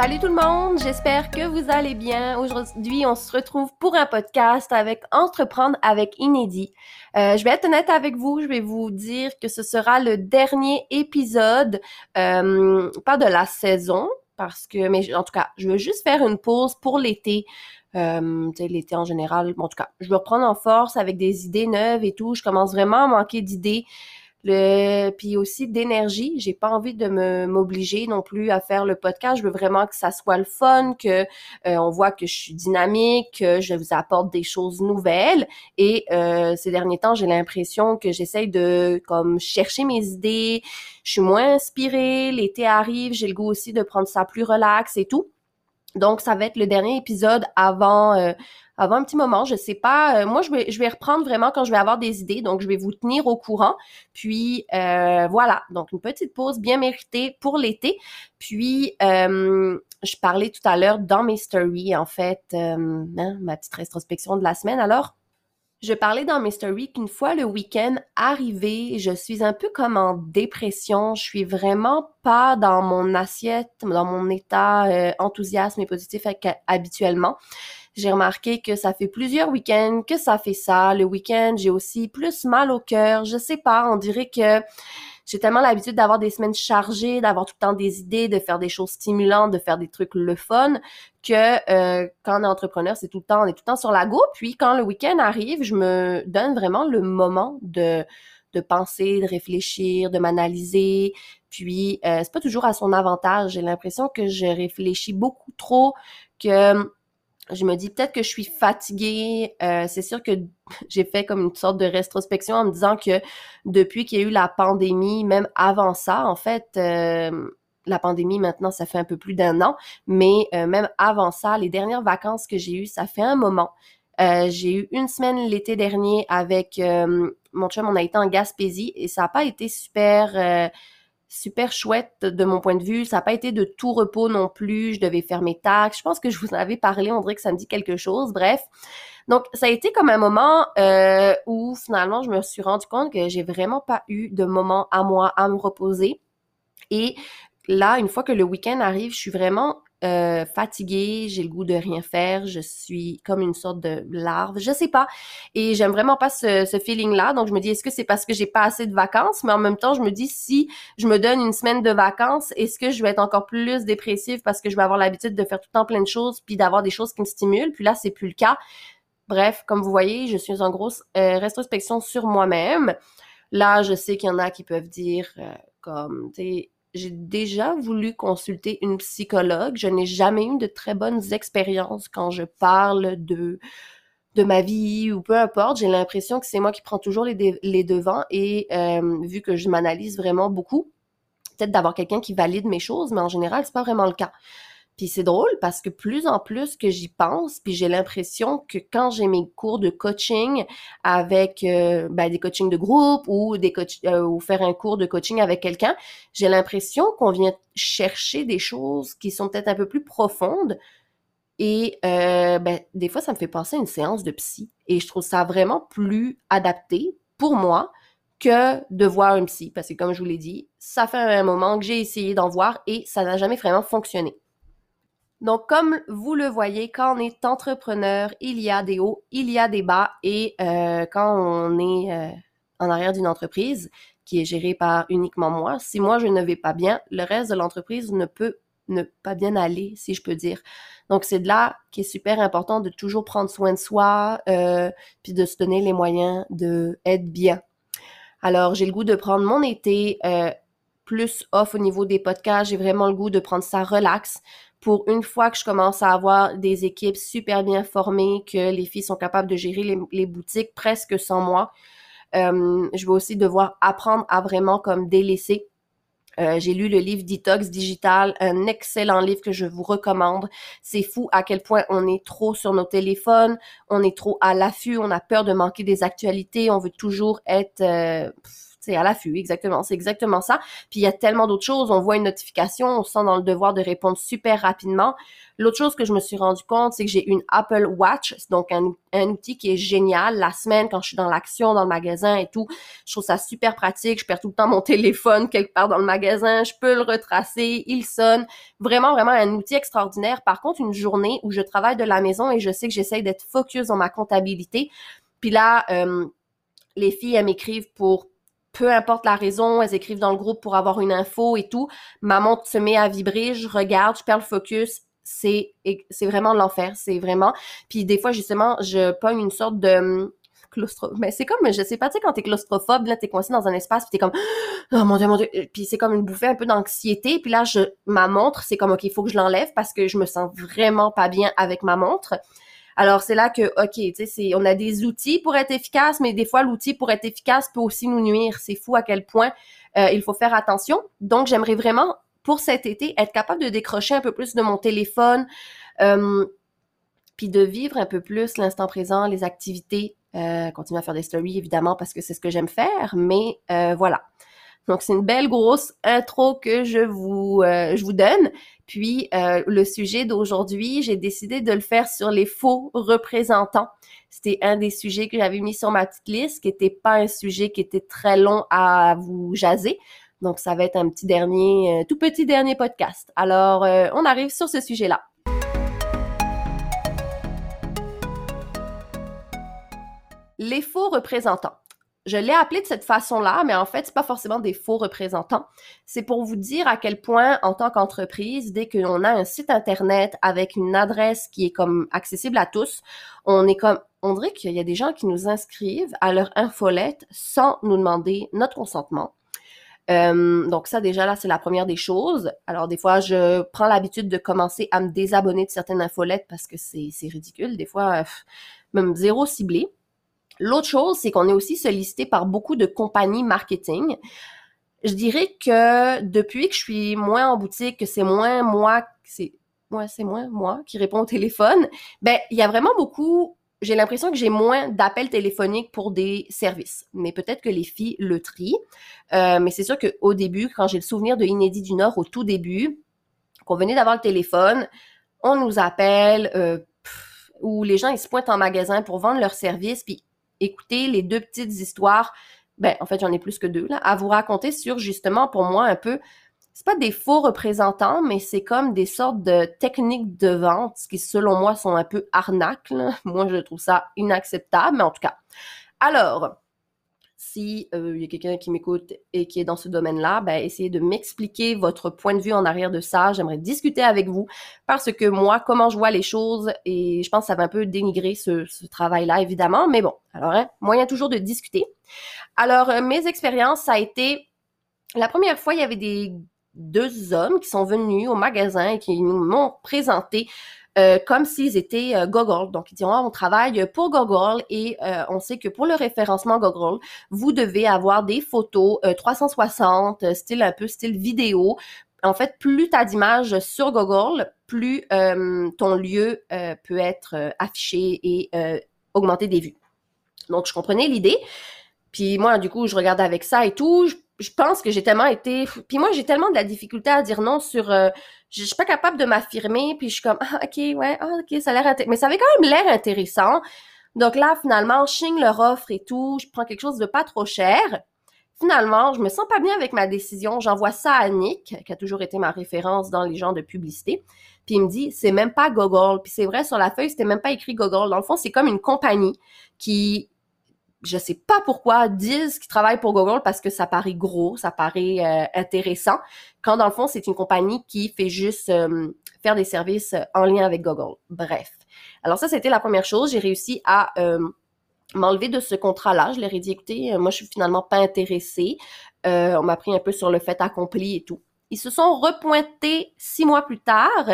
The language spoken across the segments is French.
Salut tout le monde, j'espère que vous allez bien. Aujourd'hui, on se retrouve pour un podcast avec Entreprendre avec Inédit. Euh, je vais être honnête avec vous, je vais vous dire que ce sera le dernier épisode, euh, pas de la saison, parce que, mais en tout cas, je veux juste faire une pause pour l'été. Euh, l'été en général, en tout cas, je veux reprendre en force avec des idées neuves et tout. Je commence vraiment à manquer d'idées le puis aussi d'énergie. J'ai pas envie de me m'obliger non plus à faire le podcast. Je veux vraiment que ça soit le fun que euh, on voit que je suis dynamique que je vous apporte des choses nouvelles. Et euh, ces derniers temps j'ai l'impression que j'essaye de comme chercher mes idées. Je suis moins inspirée. L'été arrive. J'ai le goût aussi de prendre ça plus relax et tout donc, ça va être le dernier épisode avant euh, avant un petit moment. Je sais pas. Euh, moi, je vais je vais reprendre vraiment quand je vais avoir des idées. Donc, je vais vous tenir au courant. Puis euh, voilà. Donc, une petite pause bien méritée pour l'été. Puis je parlais tout à l'heure dans mes stories, en fait, hein, ma petite rétrospection de la semaine. Alors, je parlais dans mes stories qu'une fois le week-end arrivé, je suis un peu comme en dépression. Je suis vraiment pas dans mon assiette, dans mon état euh, enthousiasme et positif habituellement. J'ai remarqué que ça fait plusieurs week-ends que ça fait ça. Le week-end, j'ai aussi plus mal au cœur. Je sais pas, on dirait que j'ai tellement l'habitude d'avoir des semaines chargées, d'avoir tout le temps des idées, de faire des choses stimulantes, de faire des trucs le fun, que euh, quand on est entrepreneur, c'est tout le temps, on est tout le temps sur la go. Puis quand le week-end arrive, je me donne vraiment le moment de de penser, de réfléchir, de m'analyser. Puis euh, c'est pas toujours à son avantage. J'ai l'impression que je réfléchis beaucoup trop, que je me dis peut-être que je suis fatiguée. Euh, c'est sûr que j'ai fait comme une sorte de rétrospection en me disant que depuis qu'il y a eu la pandémie, même avant ça, en fait, euh, la pandémie maintenant, ça fait un peu plus d'un an, mais euh, même avant ça, les dernières vacances que j'ai eues, ça fait un moment. j'ai eu une semaine l'été dernier avec mon chum, on a été en Gaspésie et ça n'a pas été super super chouette de mon point de vue. Ça n'a pas été de tout repos non plus. Je devais faire mes tâches. Je pense que je vous en avais parlé. On dirait que ça me dit quelque chose. Bref. Donc, ça a été comme un moment euh, où finalement, je me suis rendu compte que j'ai vraiment pas eu de moment à moi à me reposer. Et là, une fois que le week-end arrive, je suis vraiment euh, fatiguée, j'ai le goût de rien faire, je suis comme une sorte de larve, je sais pas. Et j'aime vraiment pas ce, feeling-là. Donc je me dis, est-ce que c'est parce que j'ai pas assez de vacances? Mais en même temps, je me dis, si je me donne une semaine de vacances, est-ce que je vais être encore plus dépressive parce que je vais avoir l'habitude de faire tout le temps plein de choses, puis d'avoir des choses qui me stimulent? Puis là, c'est plus le cas. Bref, comme vous voyez, je suis en grosse euh, rétrospection sur moi-même. Là, je sais qu'il y en a qui peuvent dire euh, comme, tu j'ai déjà voulu consulter une psychologue. Je n'ai jamais eu de très bonnes expériences quand je parle de ma vie ou peu importe. J'ai l'impression que c'est moi qui prends toujours les, les devants et euh, vu que je m'analyse vraiment beaucoup, peut-être d'avoir quelqu'un qui valide mes choses, mais en général, c'est pas vraiment le cas. Puis c'est drôle parce que plus en plus que j'y pense, puis j'ai l'impression que quand j'ai mes cours de coaching avec euh, ben, des coachings de groupe ou des coach euh, ou faire un cours de coaching avec quelqu'un, j'ai l'impression qu'on vient chercher des choses qui sont peut-être un peu plus profondes. Et euh, ben, des fois, ça me fait passer une séance de psy. Et je trouve ça vraiment plus adapté pour moi que de voir un psy. Parce que comme je vous l'ai dit, ça fait un moment que j'ai essayé d'en voir et ça n'a jamais vraiment fonctionné. Donc, comme vous le voyez, quand on est entrepreneur, il y a des hauts, il y a des bas, et euh, quand on est euh, en arrière d'une entreprise qui est gérée par uniquement moi, si moi je ne vais pas bien, le reste de l'entreprise ne peut ne pas bien aller, si je peux dire. Donc, c'est de là qui est super important de toujours prendre soin de soi, euh, puis de se donner les moyens de être bien. Alors, j'ai le goût de prendre mon été euh, plus off au niveau des podcasts. J'ai vraiment le goût de prendre ça relax pour une fois que je commence à avoir des équipes super bien formées, que les filles sont capables de gérer les, boutiques presque sans moi, euh, je vais aussi devoir apprendre à vraiment comme délaisser. Euh, j'ai lu le livre Detox Digital, un excellent livre que je vous recommande. C'est fou à quel point on est trop sur nos téléphones, on est trop à l'affût, on a peur de manquer des actualités, on veut toujours être euh, c'est à l'affût, exactement. C'est exactement ça. Puis il y a tellement d'autres choses. On voit une notification, on se sent dans le devoir de répondre super rapidement. L'autre chose que je me suis rendu compte, c'est que j'ai une Apple Watch, donc un, un, outil qui est génial. La semaine, quand je suis dans l'action, dans le magasin et tout, je trouve ça super pratique. Je perds tout le temps mon téléphone quelque part dans le magasin. Je peux le retracer, il sonne. Vraiment, vraiment un outil extraordinaire. Par contre, une journée où je travaille de la maison et je sais que j'essaye d'être focus dans ma comptabilité, puis là, euh, les filles, elles m'écrivent pour peu importe la raison, elles écrivent dans le groupe pour avoir une info et tout. Ma montre se met à vibrer, je regarde, je perds le focus. C'est c'est vraiment l'enfer, c'est vraiment. Puis des fois justement, je pogne une sorte de hum, claustro mais c'est comme je sais pas tu sais quand t'es claustrophobe là t'es coincé dans un espace puis t'es comme oh mon dieu mon dieu puis c'est comme une bouffée un peu d'anxiété puis là je ma montre c'est comme ok il faut que je l'enlève parce que je me sens vraiment pas bien avec ma montre alors c'est là que ok, tu sais, on a des outils pour être efficace, mais des fois l'outil pour être efficace peut aussi nous nuire. C'est fou à quel point euh, il faut faire attention. Donc j'aimerais vraiment pour cet été être capable de décrocher un peu plus de mon téléphone, euh, puis de vivre un peu plus l'instant présent, les activités. Euh, continuer à faire des stories évidemment parce que c'est ce que j'aime faire, mais euh, voilà. Donc c'est une belle grosse intro que je vous euh, je vous donne. Puis euh, le sujet d'aujourd'hui, j'ai décidé de le faire sur les faux représentants. C'était un des sujets que j'avais mis sur ma petite liste, qui était pas un sujet qui était très long à vous jaser. Donc ça va être un petit dernier, euh, tout petit dernier podcast. Alors on arrive sur ce sujet-là. Les faux représentants je l'ai appelé de cette façon-là, mais en fait, c'est pas forcément des faux représentants. C'est pour vous dire à quel point, en tant qu'entreprise, dès qu'on a un site internet avec une adresse qui est comme accessible à tous, on est comme, on dirait qu'il y a des gens qui nous inscrivent à leur infolette sans nous demander notre consentement. Euh, donc ça déjà là c'est la première des choses. Alors des fois je prends l'habitude de commencer à me désabonner de certaines infolettes parce que c'est ridicule. Des fois même zéro ciblé. L'autre chose, c'est qu'on est aussi sollicité par beaucoup de compagnies marketing. Je dirais que depuis que je suis moins en boutique, que c'est moins moi, c'est moi, c'est moins moi qui réponds au téléphone, ben il y a vraiment beaucoup j'ai l'impression que j'ai moins d'appels téléphoniques pour des services. Mais peut-être que les filles le trient. Euh, mais c'est sûr qu'au début, quand j'ai le souvenir de Inédit du Nord, au tout début, qu'on venait d'avoir le téléphone, on nous appelle, euh, ou les gens, ils se pointent en magasin pour vendre leurs services, puis écouter les deux petites histoires, ben en fait j'en ai plus que deux là, à vous raconter sur justement pour moi un peu, c'est pas des faux représentants, mais c'est comme des sortes de techniques de vente qui selon moi sont un peu arnaques. Moi je trouve ça inacceptable, mais en tout cas. Alors, si euh, il y a quelqu'un qui m'écoute et qui est dans ce domaine-là, ben essayez de m'expliquer votre point de vue en arrière de ça. J'aimerais discuter avec vous parce que moi, comment je vois les choses et je pense que ça va un peu dénigrer ce, travail-là, évidemment. Mais bon, alors hein, moyen toujours de discuter. Alors euh, mes expériences, ça a été la première fois, il y avait des deux hommes qui sont venus au magasin et qui m'ont présenté euh, comme s'ils étaient euh, Google. Donc, ils diront, on travaille pour Google et euh, on sait que pour le référencement Google, vous devez avoir des photos 360, style un peu style vidéo. En fait, plus tu as d'images sur Google, plus ton lieu peut être affiché et augmenter des vues. Donc, je comprenais l'idée. Puis moi, du coup, je regardais avec ça et tout. Pense que j'ai tellement été... Puis moi, j'ai tellement de la difficulté à dire non sur... Euh, je, suis pas capable de m'affirmer. Puis je suis comme, ah, OK, ouais, ah, OK, ça a l'air... Mais ça avait quand même l'air intéressant. Donc là, finalement, je leur offre et tout. Je prends quelque chose de pas trop cher. Finalement, je me sens pas bien avec ma décision. J'envoie ça à Nick, qui a toujours été ma référence dans les genres de publicité. Puis il me dit, c'est même pas Google. Puis c'est vrai, sur la feuille, c'était même pas écrit Google. Dans le fond, c'est comme une compagnie qui je sais pas pourquoi, disent qu'ils travaillent pour Google parce que ça paraît gros, ça paraît euh, intéressant, quand dans le fond, c'est une compagnie qui fait juste euh, faire des services en lien avec Google. Bref. Alors ça, c'était la première chose. J'ai réussi à euh, m'enlever de ce contrat-là. Je leur ai dit, écoutez, moi, je suis finalement pas intéressée. on m'a pris un peu sur le fait accompli et tout. Ils se sont repointés six mois plus tard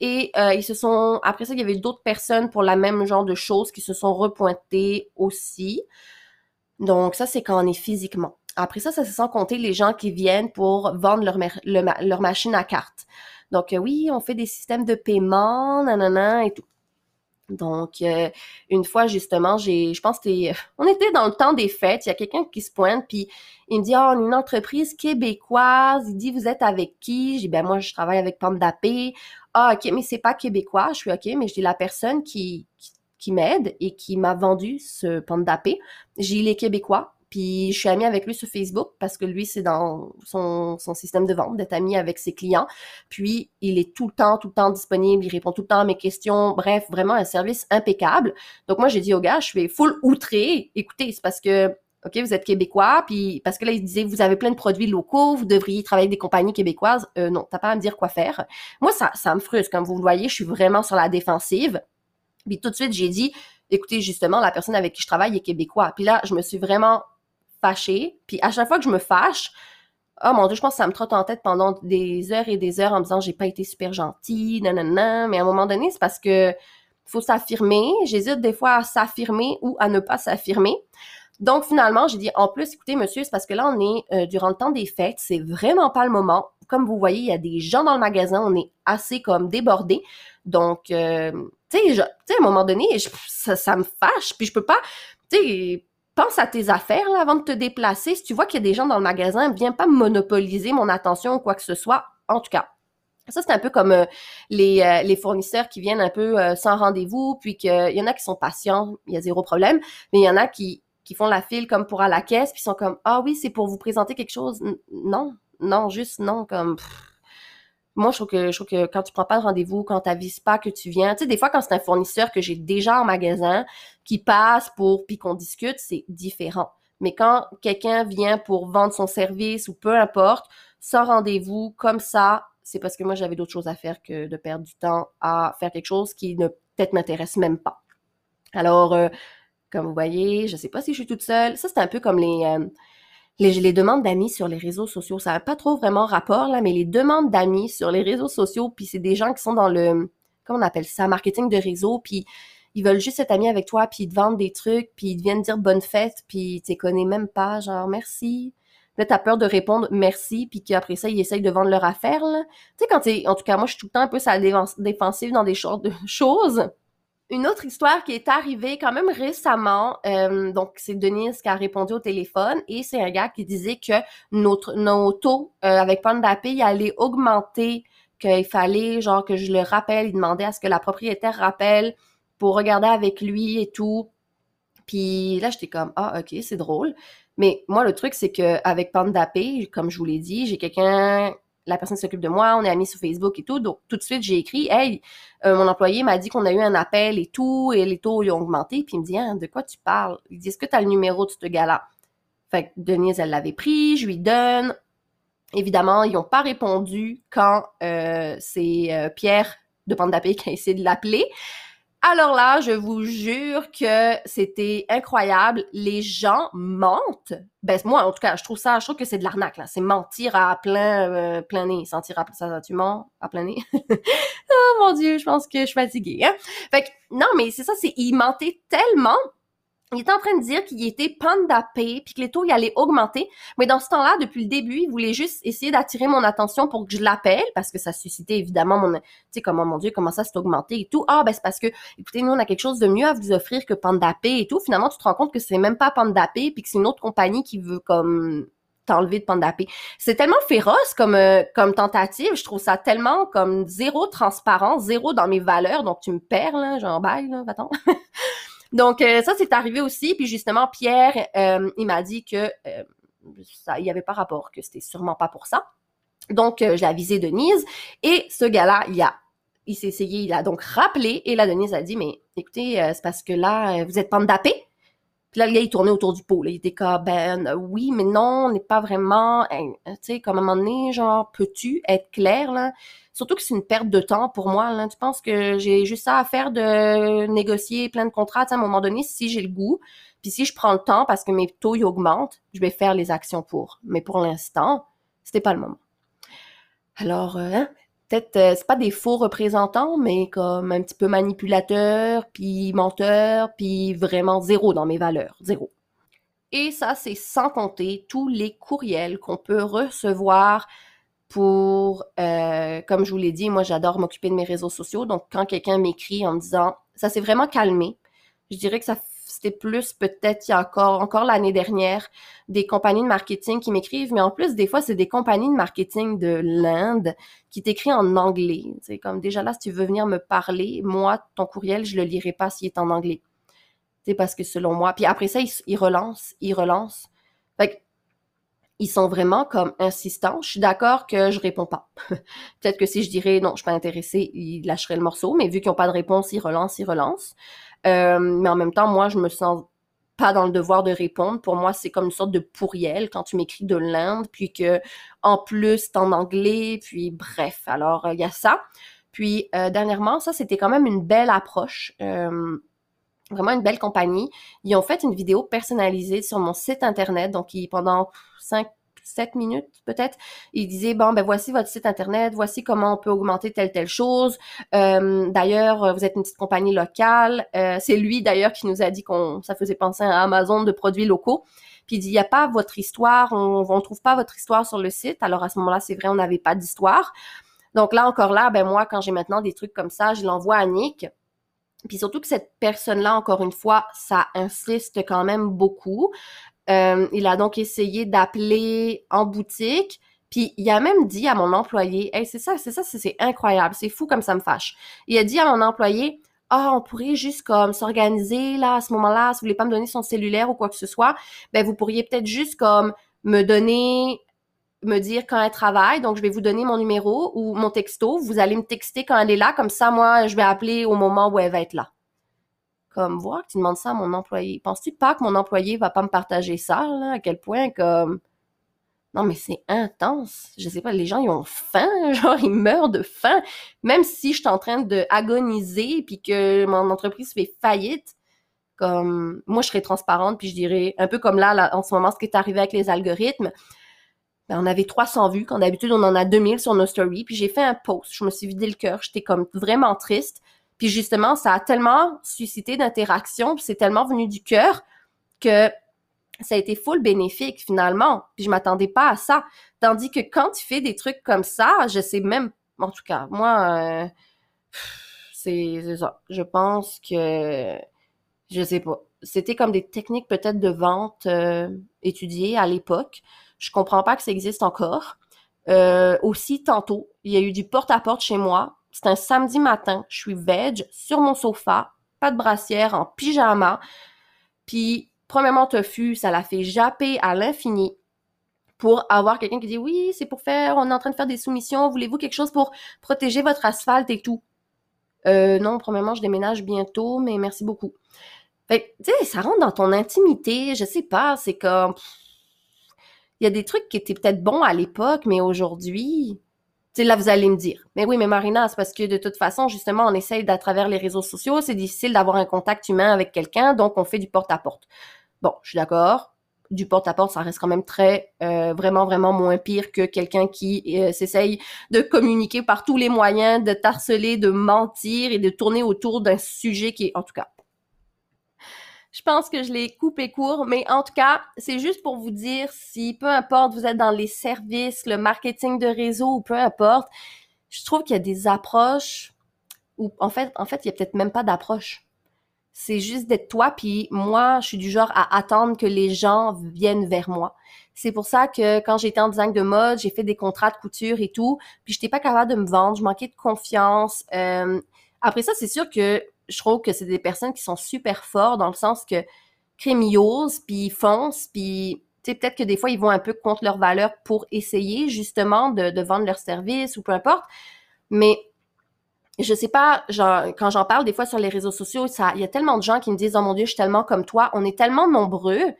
et euh, ils se sont, après ça, il y avait d'autres personnes pour la même genre de choses qui se sont repointées aussi. Donc ça, c'est quand on est physiquement. Après ça, ça se sent compter les gens qui viennent pour vendre leur, leur machine à carte. Donc euh, oui, on fait des systèmes de paiement, nanana et tout. Donc, euh, une fois, justement, j'ai, je pense que on était dans le temps des fêtes, il y a quelqu'un qui se pointe, puis il me dit, oh, une entreprise québécoise, il dit, vous êtes avec qui? Dis, ben moi, je travaille avec Pandapé. Ah, ok, mais c'est pas québécois. Je suis ok, mais dis, la personne qui, qui, m'aide et qui m'a vendu ce Pandapé, j'ai les québécois. Puis je suis amie avec lui sur Facebook parce que lui, c'est dans son, système de vente, d'être ami avec ses clients. Puis il est tout le temps, tout le temps disponible, il répond tout le temps à mes questions. Bref, vraiment un service impeccable. Donc moi, j'ai dit au gars, je suis full outré. Écoutez, c'est parce que OK, vous êtes québécois, puis parce que là, il disait, vous avez plein de produits locaux, vous devriez travailler avec des compagnies québécoises. Euh, non, t'as pas à me dire quoi faire. Moi, ça, ça me frustre. Comme vous le voyez, je suis vraiment sur la défensive. Puis tout de suite, j'ai dit, écoutez, justement, la personne avec qui je travaille est québécois. Puis là, je me suis vraiment fâchée. Puis à chaque fois que je me fâche, oh mon dieu, je pense que ça me trotte en tête pendant des heures et des heures en me disant j'ai pas été super gentille, nanana. Mais à un moment donné, c'est parce que faut s'affirmer. J'hésite des fois à s'affirmer ou à ne pas s'affirmer. Donc finalement, j'ai dit en plus, écoutez monsieur, c'est parce que là on est euh, durant le temps des fêtes, c'est vraiment pas le moment. Comme vous voyez, il y a des gens dans le magasin, on est assez comme débordés. Donc euh, tu sais, à un moment donné, ça, ça, me fâche, puis je peux pas, tu sais, pense à tes affaires là, avant de te déplacer. Si tu vois qu'il y a des gens dans le magasin, viens pas monopoliser mon attention ou quoi que ce soit. En tout cas, ça, c'est un peu comme euh, les, euh, les, fournisseurs qui viennent un peu euh, sans rendez-vous, puis qu'il y en a qui sont patients, il y a zéro problème, mais il y en a qui, font la file comme pour à la caisse, puis sont comme Ah oui, c'est pour vous présenter quelque chose. non, non, juste non, comme moi, je trouve que je que quand tu prends pas de rendez-vous, quand tu n'avises pas que tu viens, tu sais, des fois quand c'est un fournisseur que j'ai déjà en magasin qui passe pour puis qu'on discute, c'est différent. Mais quand quelqu'un vient pour vendre son service ou peu importe, sans rendez-vous, comme ça, c'est parce que moi j'avais d'autres choses à faire que de perdre du temps à faire quelque chose qui ne peut-être m'intéresse même pas. Alors, euh, comme vous voyez, je sais pas si je suis toute seule. Ça, c'est un peu comme les, euh, les, les demandes d'amis sur les réseaux sociaux, ça n'a pas trop vraiment rapport là, mais les demandes d'amis sur les réseaux sociaux, puis c'est des gens qui sont dans le, comment on appelle ça, marketing de réseau, puis ils veulent juste être amis avec toi, puis ils te vendent des trucs, puis ils te viennent dire bonne fête, puis tu les connais même pas, genre merci. Là, t'as peur de répondre merci, puis qu'après ça, ils essayent de vendre leur affaire, là. Tu sais, quand t'es, en tout cas, moi, je suis tout le temps un peu défensive dans des choses. Une autre histoire qui est arrivée quand même récemment, euh, donc c'est Denise qui a répondu au téléphone et c'est un gars qui disait que notre nos taux euh, avec Pandapé il allait augmenter, qu'il fallait genre que je le rappelle, il demandait à ce que la propriétaire rappelle pour regarder avec lui et tout. Puis là j'étais comme ah ok c'est drôle, mais moi le truc c'est que avec Pandapé comme je vous l'ai dit j'ai quelqu'un la personne s'occupe de moi, on est amis sur Facebook et tout. Donc, tout de suite, j'ai écrit, hey, euh, mon employé m'a dit qu'on a eu un appel et tout, et les taux ont augmenté. Puis il me dit, hein, de quoi tu parles? Il dit, est-ce que tu as le numéro de ce gars-là? Fait que Denise, elle l'avait pris, je lui donne. Évidemment, ils n'ont pas répondu quand euh, c'est euh, Pierre de Pandapé qui a essayé de l'appeler. Alors là, je vous jure que c'était incroyable. Les gens mentent. Ben moi, en tout cas, je trouve ça, je trouve que c'est de l'arnaque là. C'est mentir à plein, euh, plein nez. Sentir à ça, tu mens à plein nez. oh mon dieu, je pense que je suis fatiguée. Hein? Fait que non, mais c'est ça, c'est ils mentaient tellement il était en train de dire qu'il était pandapé puis que les taux y allaient augmenter. Mais dans ce temps-là, depuis le début, il voulait juste essayer d'attirer mon attention pour que je l'appelle parce que ça suscitait évidemment mon, tu sais, comment, mon Dieu, comment ça s'est augmenté et tout. Ah, ben, c'est parce que, écoutez, nous, on a quelque chose de mieux à vous offrir que Pandapé et tout. Finalement, tu te rends compte que c'est même pas Pandapé puis que c'est une autre compagnie qui veut comme t'enlever de Pandapé. C'est tellement féroce comme euh, comme tentative, je trouve ça tellement comme zéro transparent, zéro dans mes valeurs, donc tu me perds là, genre bye là, va-t'en. Donc, euh, ça, c'est arrivé aussi. Puis justement, Pierre, euh, il m'a dit que euh, ça, il n'y avait pas rapport, que c'était sûrement pas pour ça. Donc, j'ai avisé Denise. Et ce gars-là, il a il s'est essayé, il a donc rappelé. Et la Denise a dit, mais écoutez, c'est parce que là, vous êtes pandapé. Puis là, le gars, il tournait autour du pot. Là. Il était comme, ben oui, mais non, on n'est pas vraiment... Tu sais, comme un moment donné, genre, peux-tu être clair, là? Surtout que c'est une perte de temps pour moi. Tu penses que j'ai juste ça à faire de négocier plein de contrats? à un moment donné, si j'ai le goût, puis si je prends le temps parce que mes taux augmentent, je vais faire les actions pour. Mais pour l'instant, c'était pas le moment. Alors, euh, hein, peut-être euh, c'est pas des faux représentants, mais comme un petit peu manipulateur, puis menteur, puis vraiment zéro dans mes valeurs, zéro. Et ça, c'est sans compter tous les courriels qu'on peut recevoir pour, euh, comme je vous l'ai dit, moi j'adore m'occuper de mes réseaux sociaux. Donc quand quelqu'un m'écrit en me disant ça s'est vraiment calmé. Je dirais que ça c'était plus peut-être il y a encore encore l'année dernière des compagnies de marketing qui m'écrivent, mais en plus des fois c'est des compagnies de marketing de l'Inde qui t'écrivent en anglais. C'est comme déjà là si tu veux venir me parler, moi ton courriel je le lirai pas s'il est en anglais. C'est parce que selon moi, puis après ça ils, relancent, ils relancent. Fait ils sont vraiment comme insistants. Je suis d'accord que je réponds pas. Peut-être que si je dirais non, je suis pas intéressée, ils lâcheraient le morceau, mais vu qu'ils n'ont pas de réponse, ils relancent, ils relancent. Euh, mais en même temps, moi, je me sens pas dans le devoir de répondre. Pour moi, c'est comme une sorte de pourriel quand tu m'écris de l'Inde, puis que en plus, c'est en anglais, puis bref. Alors, il y a ça. Puis, euh, dernièrement, ça, c'était quand même une belle approche. Euh, vraiment une belle compagnie. Ils ont fait une vidéo personnalisée sur mon site internet, donc pendant cinq 7 minutes peut-être. Il disait, bon, ben voici votre site Internet, voici comment on peut augmenter telle, telle chose. Euh, d'ailleurs, vous êtes une petite compagnie locale. Euh, c'est lui d'ailleurs qui nous a dit qu'on ça faisait penser à Amazon de produits locaux. Puis il dit, il n'y a pas votre histoire, on ne trouve pas votre histoire sur le site. Alors à ce moment-là, c'est vrai, on n'avait pas d'histoire. Donc là, encore là, ben moi, quand j'ai maintenant des trucs comme ça, je l'envoie à Nick. Puis surtout que cette personne-là, encore une fois, ça insiste quand même beaucoup. Euh, il a donc essayé d'appeler en boutique. Puis il a même dit à mon employé, c'est ça, c'est ça, c'est incroyable, c'est fou comme ça me fâche. Il a dit à mon employé, ah, on pourrait juste comme s'organiser là à ce moment-là, si vous voulez pas me donner son cellulaire ou quoi que ce soit, ben vous pourriez peut-être juste comme me donner me dire quand elle travaille, donc je vais vous donner mon numéro ou mon texto, vous allez me texter quand elle est là, comme ça moi je vais appeler au moment où elle va être là comme voir que tu demandes ça à mon employé. Penses-tu pas que mon employé va pas me partager ça, là, à quel point comme non mais c'est intense. Je sais pas, les gens ils ont faim, genre ils meurent de faim. Même si je suis en train de agoniser puis que mon entreprise fait faillite, comme moi je serais transparente puis je dirais un peu comme là, là en ce moment ce qui est arrivé avec les algorithmes. Ben, on avait 300 vues, quand d'habitude on en a 2000 sur nos stories, puis j'ai fait un post, je me suis vidé le cœur, j'étais comme vraiment triste, puis justement, ça a tellement suscité d'interactions, puis c'est tellement venu du cœur que ça a été full bénéfique finalement. Puis je m'attendais pas à ça. Tandis que quand tu fais des trucs comme ça, je sais même, en tout cas, moi, euh, c'est ça. Je pense que, je sais pas. C'était comme des techniques peut-être de vente euh, étudiées à l'époque. Je comprends pas que ça existe encore. Euh, aussi, tantôt, il y a eu du porte-à-porte chez moi c'est un samedi matin, je suis veg sur mon sofa, pas de brassière, en pyjama. Puis, premièrement, tofu, ça l'a fait japper à l'infini pour avoir quelqu'un qui dit oui, c'est pour faire, on est en train de faire des soumissions, voulez-vous quelque chose pour protéger votre asphalte et tout? Euh, non, premièrement, je déménage bientôt, mais merci beaucoup. Fait tu sais, ça rentre dans ton intimité, je sais pas, c'est comme, il y a des trucs qui étaient peut-être bons à l'époque, mais aujourd'hui, là, vous allez me dire, mais oui, mais Marina, c'est parce que de toute façon, justement, on essaye d'à travers les réseaux sociaux, c'est difficile d'avoir un contact humain avec quelqu'un, donc on fait du porte-à-porte. Bon, je suis d'accord. Du porte-à-porte, ça reste quand même très, euh, vraiment, vraiment moins pire que quelqu'un qui euh, s'essaye de communiquer par tous les moyens, de tarceler, de mentir et de tourner autour d'un sujet qui est, en tout cas, je pense que je l'ai coupé court, mais en tout cas, c'est juste pour vous dire si peu importe vous êtes dans les services, le marketing de réseau ou peu importe, je trouve qu'il y a des approches où en fait, en fait, il y a peut-être même pas d'approche. C'est juste d'être toi, puis moi, je suis du genre à attendre que les gens viennent vers moi. C'est pour ça que quand j'étais en design de mode, j'ai fait des contrats de couture et tout, puis j'étais pas capable de me vendre, je manquais de confiance. Euh, après ça, c'est sûr que je trouve que c'est des personnes qui sont super forts dans le sens que crémiose, puis ils foncent, puis peut-être que des fois, ils vont un peu contre leurs valeurs pour essayer justement de, vendre leurs services ou peu importe. Mais je sais pas, genre, quand j'en parle des fois sur les réseaux sociaux, il y a tellement de gens qui me disent, oh mon Dieu, je suis tellement comme toi. On est tellement nombreux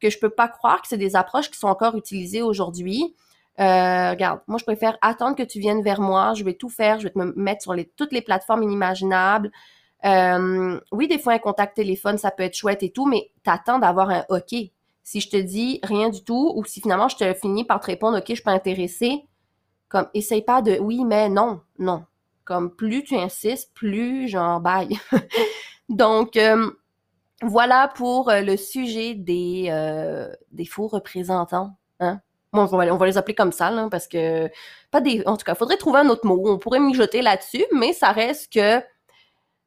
que je peux pas croire que c'est des approches qui sont encore utilisées aujourd'hui. Euh, regarde, moi, je préfère attendre que tu viennes vers moi. Je vais tout faire. Je vais te me mettre sur les, toutes les plateformes inimaginables. Euh, oui, des fois, un contact téléphone, ça peut être chouette et tout, mais t'attends d'avoir un OK. Si je te dis rien du tout, ou si finalement je te finis par te répondre OK, je suis pas intéressé, comme essaye pas de oui, mais non, non. Comme plus tu insistes, plus j'en baille. Donc euh, voilà pour euh, le sujet des, des faux représentants. Hein? On va, les appeler comme ça, parce que pas des. En tout cas, faudrait trouver un autre mot. On pourrait mijoter là-dessus, mais ça reste que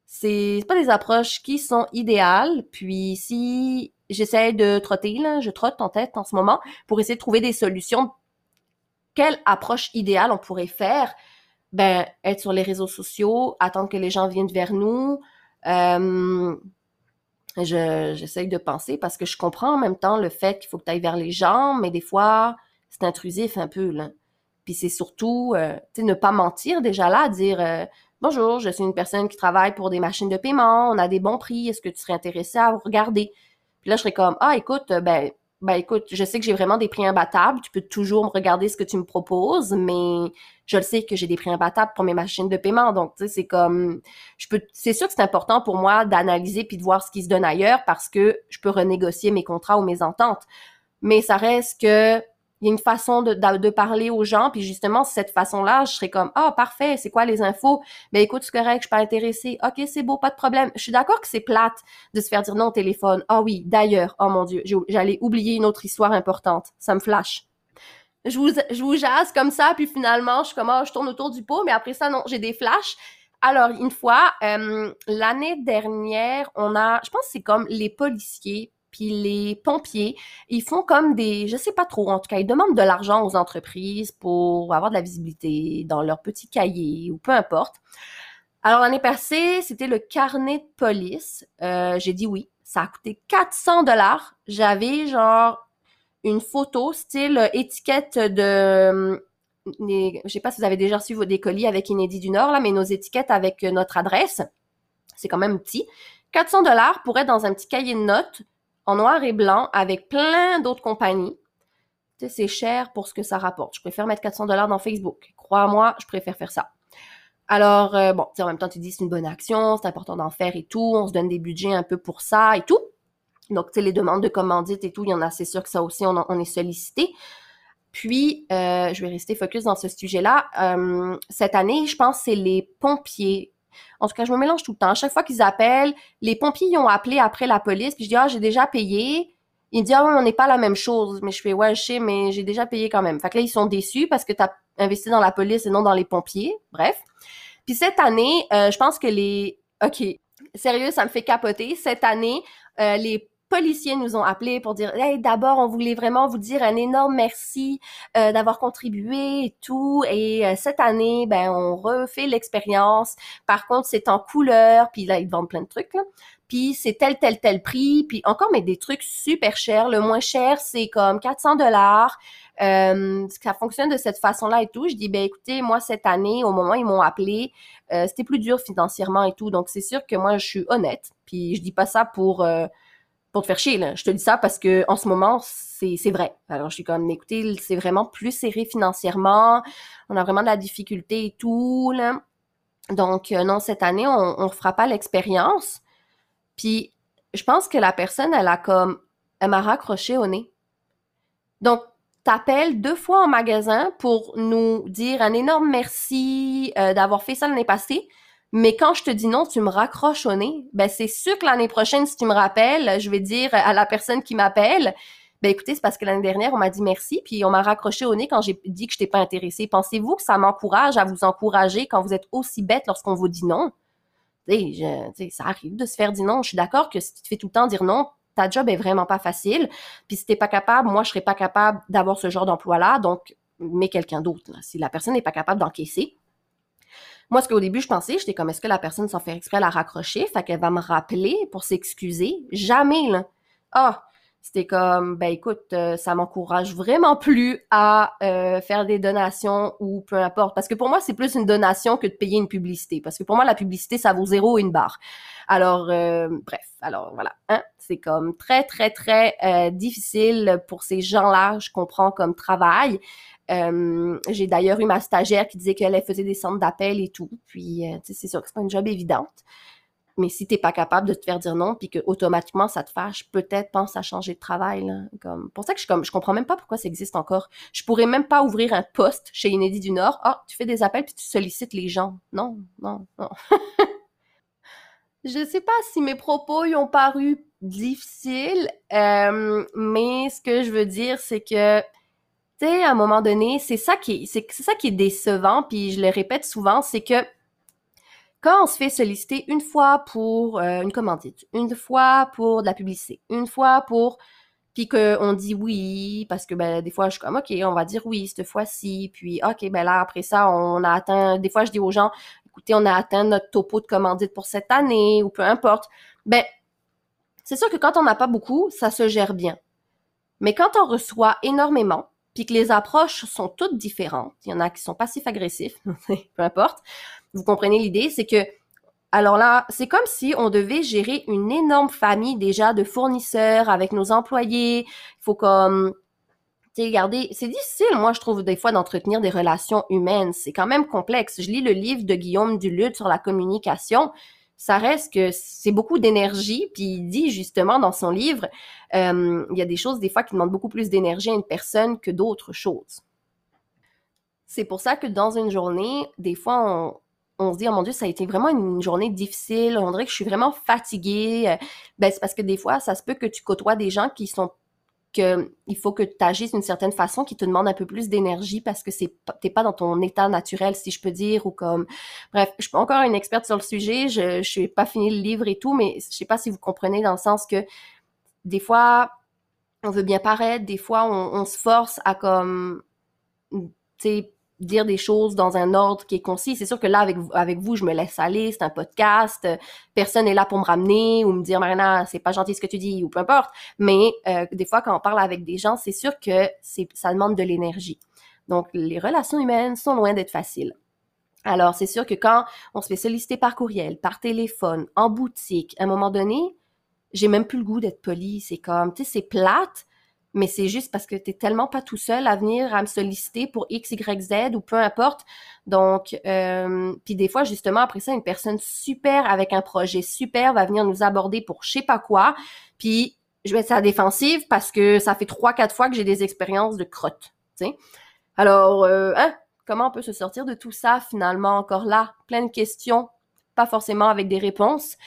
c'est pas des approches qui sont idéales. Puis si j'essaie de trotter, je trotte en tête en ce moment pour essayer de trouver des solutions. Quelle approche idéale on pourrait faire? Ben, être sur les réseaux sociaux, attendre que les gens viennent vers nous. Euh, j'essaye de penser parce que je comprends en même temps le fait qu'il faut que tu ailles vers les gens, mais des fois, c'est intrusif un peu, là. Puis c'est surtout, euh, ne pas mentir déjà là, dire euh, Bonjour, je suis une personne qui travaille pour des machines de paiement, on a des bons prix, est-ce que tu serais intéressé à regarder? Puis là, je serais comme, ah, écoute, ben, ben écoute, je sais que j'ai vraiment des prix imbattables, tu peux toujours me regarder ce que tu me proposes, mais je le sais que j'ai des prix imbattables pour mes machines de paiement. Donc, tu sais, c'est comme, je peux, c'est sûr que c'est important pour moi d'analyser puis de voir ce qui se donne ailleurs parce que je peux renégocier mes contrats ou mes ententes. Mais ça reste que il y a une façon de, parler aux gens, puis justement, cette façon-là, je serais comme, ah, parfait, c'est quoi les infos? Ben écoute, c'est correct, je suis pas intéressée. OK, c'est beau, pas de problème. Je suis d'accord que c'est plate de se faire dire non au téléphone. Ah oui, d'ailleurs, oh mon Dieu, j'allais oublier une autre histoire importante. Ça me flash. Je vous, jase comme ça, puis finalement, je suis comme, ah, je tourne autour du pot, mais après ça, non, j'ai des flashs. Alors, une fois, euh, l'année dernière, on a, je pense que c'est comme les policiers puis les pompiers, ils font comme des, je sais pas trop, en tout cas, ils demandent de l'argent aux entreprises pour avoir de la visibilité dans leur petit cahier ou peu importe. Alors l'année passée, c'était le carnet de police. Euh, j'ai dit oui. Ça a coûté 400 dollars. J'avais genre une photo style étiquette de je sais pas si vous avez déjà reçu des colis avec Inédit du Nord là, mais nos étiquettes avec notre adresse, c'est quand même petit. 400 dollars pour être dans un petit cahier de notes en noir et blanc avec plein d'autres compagnies. C'est cher pour ce que ça rapporte. Je préfère mettre 400 dollars dans Facebook. Crois-moi, je préfère faire ça. Alors, euh, bon, en même temps, tu dis c'est une bonne action, c'est important d'en faire et tout. On se donne des budgets un peu pour ça et tout. Donc, tu sais, les demandes de commandites et tout, il y en a, c'est sûr que ça aussi, on, est sollicité. Puis, euh, je vais rester focus dans ce sujet-là. Euh, cette année, je pense c'est les pompiers en tout cas, je me mélange tout le temps. Chaque fois qu'ils appellent, les pompiers ils ont appelé après la police, puis je dis ah j'ai déjà payé. Ils disent ah on n'est pas la même chose. Mais je fais ouais je sais mais j'ai déjà payé quand même. Fait que là ils sont déçus parce que tu as investi dans la police et non dans les pompiers. Bref. Puis cette année, euh, je pense que les ok sérieux ça me fait capoter. Cette année, euh, les policiers nous ont appelés pour dire hey, d'abord on voulait vraiment vous dire un énorme merci euh, d'avoir contribué et tout et euh, cette année ben on refait l'expérience par contre c'est en couleur puis là ils vendent plein de trucs là puis c'est tel tel tel prix puis encore mais des trucs super chers le moins cher c'est comme 400 dollars euh, ça fonctionne de cette façon-là et tout. Je dis, ben écoutez, moi cette année, au moment où ils m'ont appelé, c'était plus dur financièrement et tout. Donc c'est sûr que moi je suis honnête. Puis je dis pas ça pour pour te faire chier. Je te dis ça parce que en ce moment, c'est vrai. Alors, je suis comme, écoutez, c'est vraiment plus serré financièrement. On a vraiment de la difficulté et tout, là. Donc, euh, non, cette année, on ne fera pas l'expérience. Puis, je pense que la personne, elle a comme, elle m'a raccroché au nez. Donc, t'appelles deux fois en magasin pour nous dire un énorme merci euh, d'avoir fait ça l'année passée. Mais quand je te dis non, tu me raccroches au nez, ben c'est sûr que l'année prochaine, si tu me rappelles, je vais dire à la personne qui m'appelle, ben écoutez, c'est parce que l'année dernière, on m'a dit merci, puis on m'a raccroché au nez quand j'ai dit que je n'étais pas intéressée. Pensez-vous que ça m'encourage à vous encourager quand vous êtes aussi bête lorsqu'on vous dit non? Tu sais, ça arrive de se faire dire non. Je suis d'accord que si tu te fais tout le temps dire non, ta job est vraiment pas facile. Puis si t'es pas capable, moi, je serais pas capable d'avoir ce genre d'emploi-là, donc mets quelqu'un d'autre. Si la personne n'est pas capable d'encaisser, moi, ce qu'au début, je pensais, j'étais comme, est-ce que la personne s'en fait exprès à la raccrocher? Fait qu'elle va me rappeler pour s'excuser. Jamais, là. Ah! C'était comme, ben écoute, euh, ça m'encourage vraiment plus à euh, faire des donations ou peu importe. Parce que pour moi, c'est plus une donation que de payer une publicité. Parce que pour moi, la publicité, ça vaut zéro une barre. Alors, euh, bref, alors voilà. Hein? C'est comme très, très, très difficile pour ces gens-là, je comprends, comme travail. Euh, j'ai d'ailleurs eu ma stagiaire qui disait qu'elle faisait des centres d'appel et tout. Puis, euh, c'est sûr que c'est pas une job évidente. Mais si t'es pas capable de te faire dire non, puis que automatiquement ça te fâche, peut-être pense à changer de travail. Là. Comme, pour ça que je, comme, comprends même pas pourquoi ça existe encore. Je pourrais même pas ouvrir un poste chez Inédit du Nord. Ah, tu fais des appels puis tu sollicites les gens. Non, non, non. je sais pas si mes propos y ont paru difficiles, euh, mais ce que je veux dire, c'est que tu sais, à un moment donné, c'est ça qui est, c'est, ça qui est décevant, puis je le répète souvent, c'est que quand on se fait solliciter une fois pour euh, une commandite, une fois pour de la publicité, une fois pour puis qu'on dit oui, parce que ben, des fois, je suis comme, OK, on va dire oui cette fois-ci, puis OK, ben là, après ça, on a atteint, des fois, je dis aux gens, écoutez, on a atteint notre topo de commandite pour cette année, ou peu importe. Ben, c'est sûr que quand on n'a pas beaucoup, ça se gère bien. Mais quand on reçoit énormément, puis que les approches sont toutes différentes, il y en a qui sont passifs-agressifs, peu importe, vous comprenez l'idée, c'est que alors là, c'est comme si on devait gérer une énorme famille déjà de fournisseurs avec nos employés. Il faut comme regardez, c'est difficile, moi, je trouve, des fois, d'entretenir des relations humaines. C'est quand même complexe. Je lis le livre de Guillaume Duluth sur la communication. Ça reste que c'est beaucoup d'énergie, puis il dit justement dans son livre, euh, il y a des choses des fois qui demandent beaucoup plus d'énergie à une personne que d'autres choses. C'est pour ça que dans une journée, des fois, on, on se dit, oh mon Dieu, ça a été vraiment une journée difficile, on dirait que je suis vraiment fatiguée. Euh, ben, c'est parce que des fois, ça se peut que tu côtoies des gens qui sont que il faut que tu agisses d'une certaine façon qui te demande un peu plus d'énergie parce que c'est t'es pas dans ton état naturel si je peux dire ou comme bref je suis pas encore une experte sur le sujet je je suis pas fini le livre et tout mais je sais pas si vous comprenez dans le sens que des fois on veut bien paraître des fois on, on se force à comme tu sais dire des choses dans un ordre qui est concis. C'est sûr que là, avec, avec vous, je me laisse aller, c'est un podcast, personne n'est là pour me ramener ou me dire, Marina, c'est pas gentil ce que tu dis, ou peu importe. Mais euh, des fois, quand on parle avec des gens, c'est sûr que c'est ça demande de l'énergie. Donc, les relations humaines sont loin d'être faciles. Alors, c'est sûr que quand on se fait solliciter par courriel, par téléphone, en boutique, à un moment donné, j'ai même plus le goût d'être poli. C'est comme, tu sais, c'est plate, mais c'est juste parce que tu tellement pas tout seul à venir à me solliciter pour X, Y, Z ou peu importe. Donc, euh, puis des fois, justement, après ça, une personne super avec un projet super va venir nous aborder pour je sais pas quoi. Puis, je vais être à la défensive parce que ça fait trois, quatre fois que j'ai des expériences de crotte. sais. Alors, euh, hein, comment on peut se sortir de tout ça finalement encore là? Plein de questions, pas forcément avec des réponses.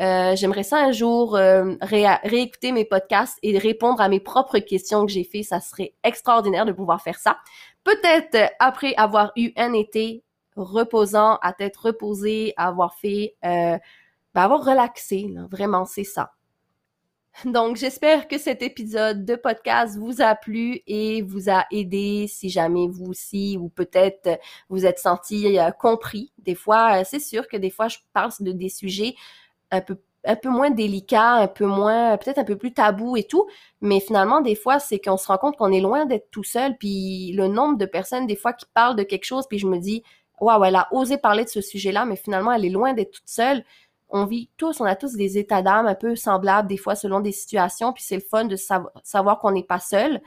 Euh, j'aimerais ça un jour euh, réécouter mes podcasts et répondre à mes propres questions que j'ai fait. Ça serait extraordinaire de pouvoir faire ça. Peut-être après avoir eu un été reposant, à tête reposée, avoir fait, euh, ben, avoir relaxé. Vraiment, c'est ça. Donc, j'espère que cet épisode de podcast vous a plu et vous a aidé si jamais vous aussi ou peut-être vous êtes senti compris. Des fois, c'est sûr que des fois, je parle de des sujets un peu moins délicat, un peu moins, peut-être un peu plus tabou et tout. Mais finalement, des fois, c'est qu'on se rend compte qu'on est loin d'être tout seul. Puis le nombre de personnes, des fois, qui parlent de quelque chose, puis je me dis, waouh, elle a osé parler de ce sujet-là, mais finalement, elle est loin d'être toute seule. On vit tous, on a tous des états d'âme un peu semblables, des fois, selon des situations. Puis c'est le fun de savoir qu'on n'est pas seul.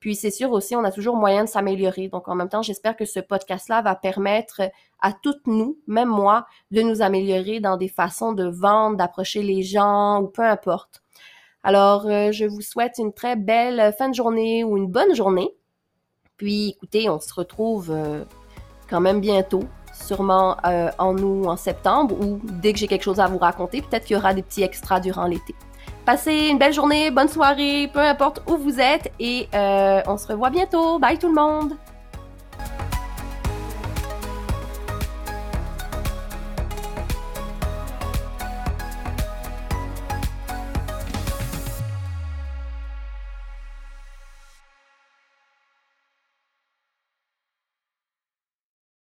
Puis c'est sûr aussi, on a toujours moyen de s'améliorer. Donc en même temps, j'espère que ce podcast-là va permettre à toutes nous, même moi, de nous améliorer dans des façons de vendre, d'approcher les gens ou peu importe. Alors, euh, je vous souhaite une très belle fin de journée ou une bonne journée. Puis écoutez, on se retrouve euh, quand même bientôt, sûrement euh, en août, en septembre, ou dès que j'ai quelque chose à vous raconter, peut-être qu'il y aura des petits extras durant l'été. Passez une belle journée, bonne soirée, peu importe où vous êtes et euh, on se revoit bientôt. Bye tout le monde!